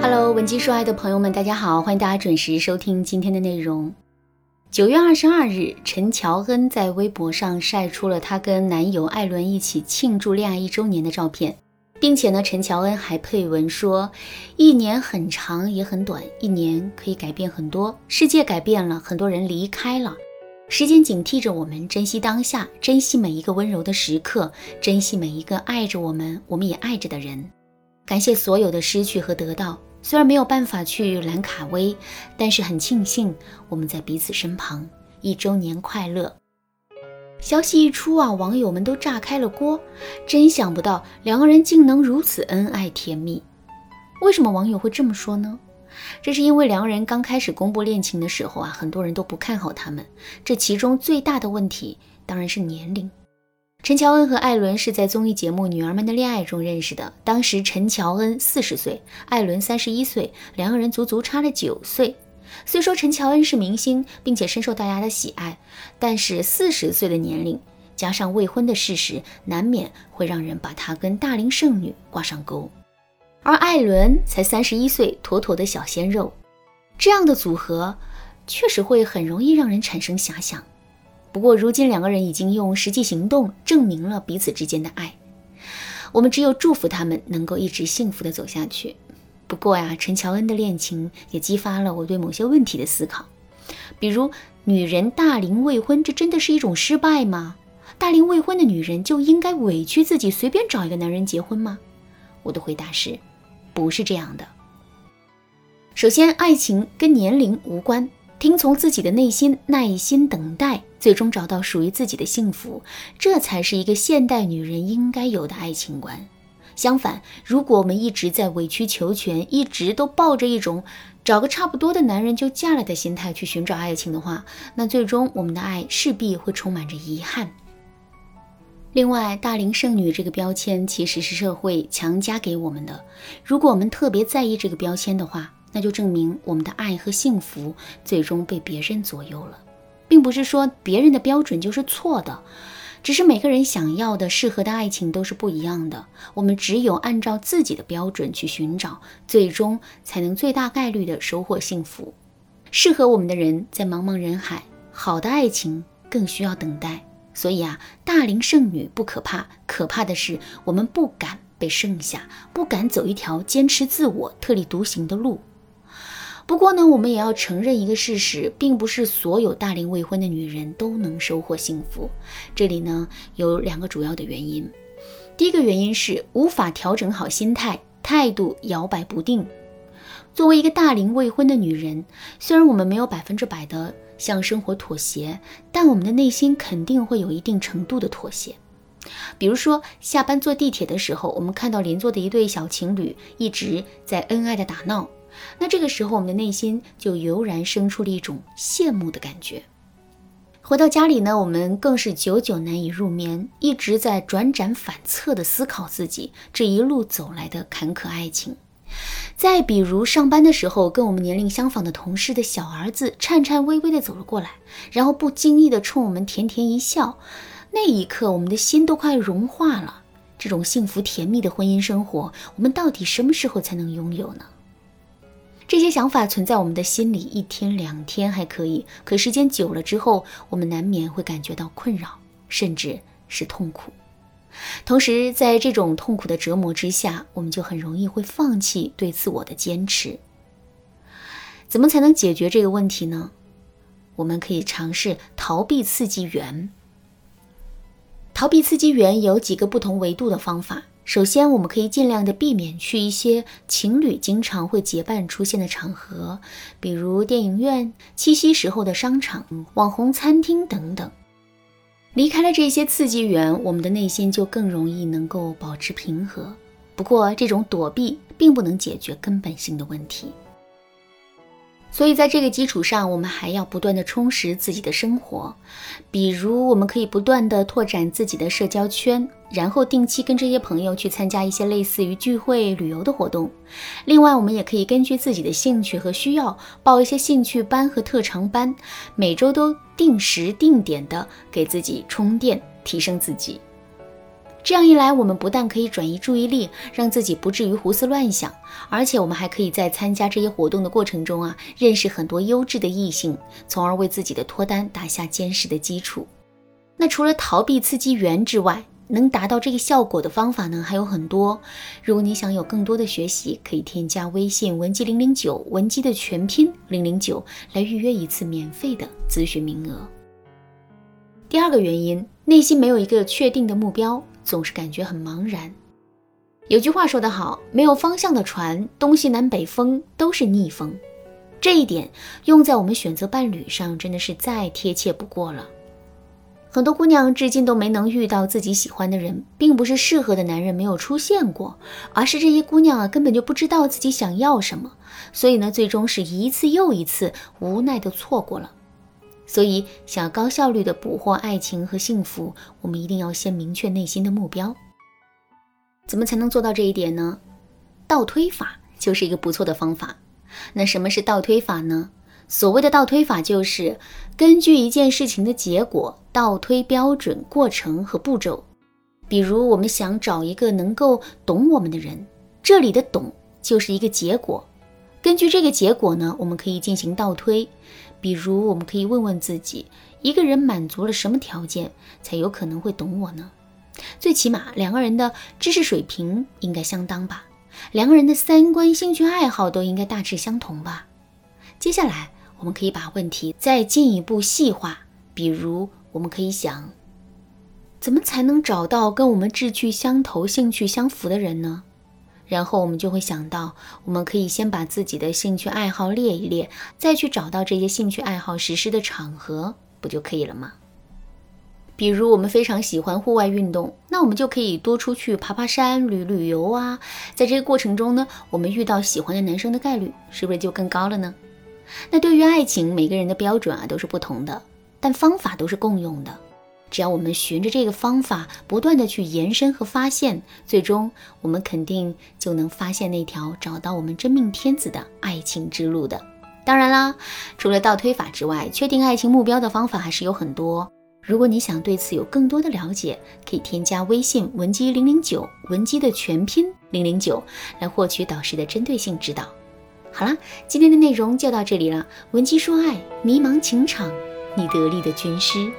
Hello，文姬说爱的朋友们，大家好，欢迎大家准时收听今天的内容。九月二十二日，陈乔恩在微博上晒出了她跟男友艾伦一起庆祝恋爱一周年的照片，并且呢，陈乔恩还配文说：“一年很长也很短，一年可以改变很多，世界改变了，很多人离开了，时间警惕着我们珍惜当下，珍惜每一个温柔的时刻，珍惜每一个爱着我们，我们也爱着的人，感谢所有的失去和得到。”虽然没有办法去兰卡威，但是很庆幸我们在彼此身旁。一周年快乐！消息一出啊，网友们都炸开了锅，真想不到两个人竟能如此恩爱甜蜜。为什么网友会这么说呢？这是因为两个人刚开始公布恋情的时候啊，很多人都不看好他们。这其中最大的问题当然是年龄。陈乔恩和艾伦是在综艺节目《女儿们的恋爱》中认识的。当时陈乔恩四十岁，艾伦三十一岁，两个人足足差了九岁。虽说陈乔恩是明星，并且深受大家的喜爱，但是四十岁的年龄加上未婚的事实，难免会让人把她跟大龄剩女挂上钩。而艾伦才三十一岁，妥妥的小鲜肉，这样的组合确实会很容易让人产生遐想。不过，如今两个人已经用实际行动证明了彼此之间的爱，我们只有祝福他们能够一直幸福的走下去。不过呀，陈乔恩的恋情也激发了我对某些问题的思考，比如女人大龄未婚，这真的是一种失败吗？大龄未婚的女人就应该委屈自己随便找一个男人结婚吗？我的回答是，不是这样的。首先，爱情跟年龄无关。听从自己的内心，耐心等待，最终找到属于自己的幸福，这才是一个现代女人应该有的爱情观。相反，如果我们一直在委曲求全，一直都抱着一种找个差不多的男人就嫁了的心态去寻找爱情的话，那最终我们的爱势必会充满着遗憾。另外，大龄剩女这个标签其实是社会强加给我们的，如果我们特别在意这个标签的话。那就证明我们的爱和幸福最终被别人左右了，并不是说别人的标准就是错的，只是每个人想要的、适合的爱情都是不一样的。我们只有按照自己的标准去寻找，最终才能最大概率的收获幸福。适合我们的人在茫茫人海，好的爱情更需要等待。所以啊，大龄剩女不可怕，可怕的是我们不敢被剩下，不敢走一条坚持自我、特立独行的路。不过呢，我们也要承认一个事实，并不是所有大龄未婚的女人都能收获幸福。这里呢有两个主要的原因。第一个原因是无法调整好心态，态度摇摆不定。作为一个大龄未婚的女人，虽然我们没有百分之百的向生活妥协，但我们的内心肯定会有一定程度的妥协。比如说，下班坐地铁的时候，我们看到邻座的一对小情侣一直在恩爱的打闹。那这个时候，我们的内心就油然生出了一种羡慕的感觉。回到家里呢，我们更是久久难以入眠，一直在转辗反侧的思考自己这一路走来的坎坷爱情。再比如，上班的时候，跟我们年龄相仿的同事的小儿子颤颤巍巍地走了过来，然后不经意地冲我们甜甜一笑，那一刻，我们的心都快融化了。这种幸福甜蜜的婚姻生活，我们到底什么时候才能拥有呢？这些想法存在我们的心里一天两天还可以，可时间久了之后，我们难免会感觉到困扰，甚至是痛苦。同时，在这种痛苦的折磨之下，我们就很容易会放弃对自我的坚持。怎么才能解决这个问题呢？我们可以尝试逃避刺激源。逃避刺激源有几个不同维度的方法。首先，我们可以尽量的避免去一些情侣经常会结伴出现的场合，比如电影院、七夕时候的商场、网红餐厅等等。离开了这些刺激源，我们的内心就更容易能够保持平和。不过，这种躲避并不能解决根本性的问题。所以，在这个基础上，我们还要不断的充实自己的生活，比如，我们可以不断的拓展自己的社交圈，然后定期跟这些朋友去参加一些类似于聚会、旅游的活动。另外，我们也可以根据自己的兴趣和需要，报一些兴趣班和特长班，每周都定时定点的给自己充电，提升自己。这样一来，我们不但可以转移注意力，让自己不至于胡思乱想，而且我们还可以在参加这些活动的过程中啊，认识很多优质的异性，从而为自己的脱单打下坚实的基础。那除了逃避刺激源之外，能达到这个效果的方法呢还有很多。如果你想有更多的学习，可以添加微信文姬零零九，文姬的全拼零零九，来预约一次免费的咨询名额。第二个原因，内心没有一个确定的目标。总是感觉很茫然。有句话说得好，没有方向的船，东西南北风都是逆风。这一点用在我们选择伴侣上，真的是再贴切不过了。很多姑娘至今都没能遇到自己喜欢的人，并不是适合的男人没有出现过，而是这些姑娘啊根本就不知道自己想要什么，所以呢，最终是一次又一次无奈的错过了。所以，想要高效率的捕获爱情和幸福，我们一定要先明确内心的目标。怎么才能做到这一点呢？倒推法就是一个不错的方法。那什么是倒推法呢？所谓的倒推法，就是根据一件事情的结果倒推标准、过程和步骤。比如，我们想找一个能够懂我们的人，这里的“懂”就是一个结果。根据这个结果呢，我们可以进行倒推。比如，我们可以问问自己，一个人满足了什么条件才有可能会懂我呢？最起码两个人的知识水平应该相当吧，两个人的三观、兴趣爱好都应该大致相同吧。接下来，我们可以把问题再进一步细化，比如，我们可以想，怎么才能找到跟我们志趣相投、兴趣相符的人呢？然后我们就会想到，我们可以先把自己的兴趣爱好列一列，再去找到这些兴趣爱好实施的场合，不就可以了吗？比如我们非常喜欢户外运动，那我们就可以多出去爬爬山、旅旅游啊。在这个过程中呢，我们遇到喜欢的男生的概率是不是就更高了呢？那对于爱情，每个人的标准啊都是不同的，但方法都是共用的。只要我们循着这个方法不断的去延伸和发现，最终我们肯定就能发现那条找到我们真命天子的爱情之路的。当然啦，除了倒推法之外，确定爱情目标的方法还是有很多。如果你想对此有更多的了解，可以添加微信文姬零零九，文姬的全拼零零九，来获取导师的针对性指导。好啦，今天的内容就到这里了。文姬说爱，迷茫情场，你得力的军师。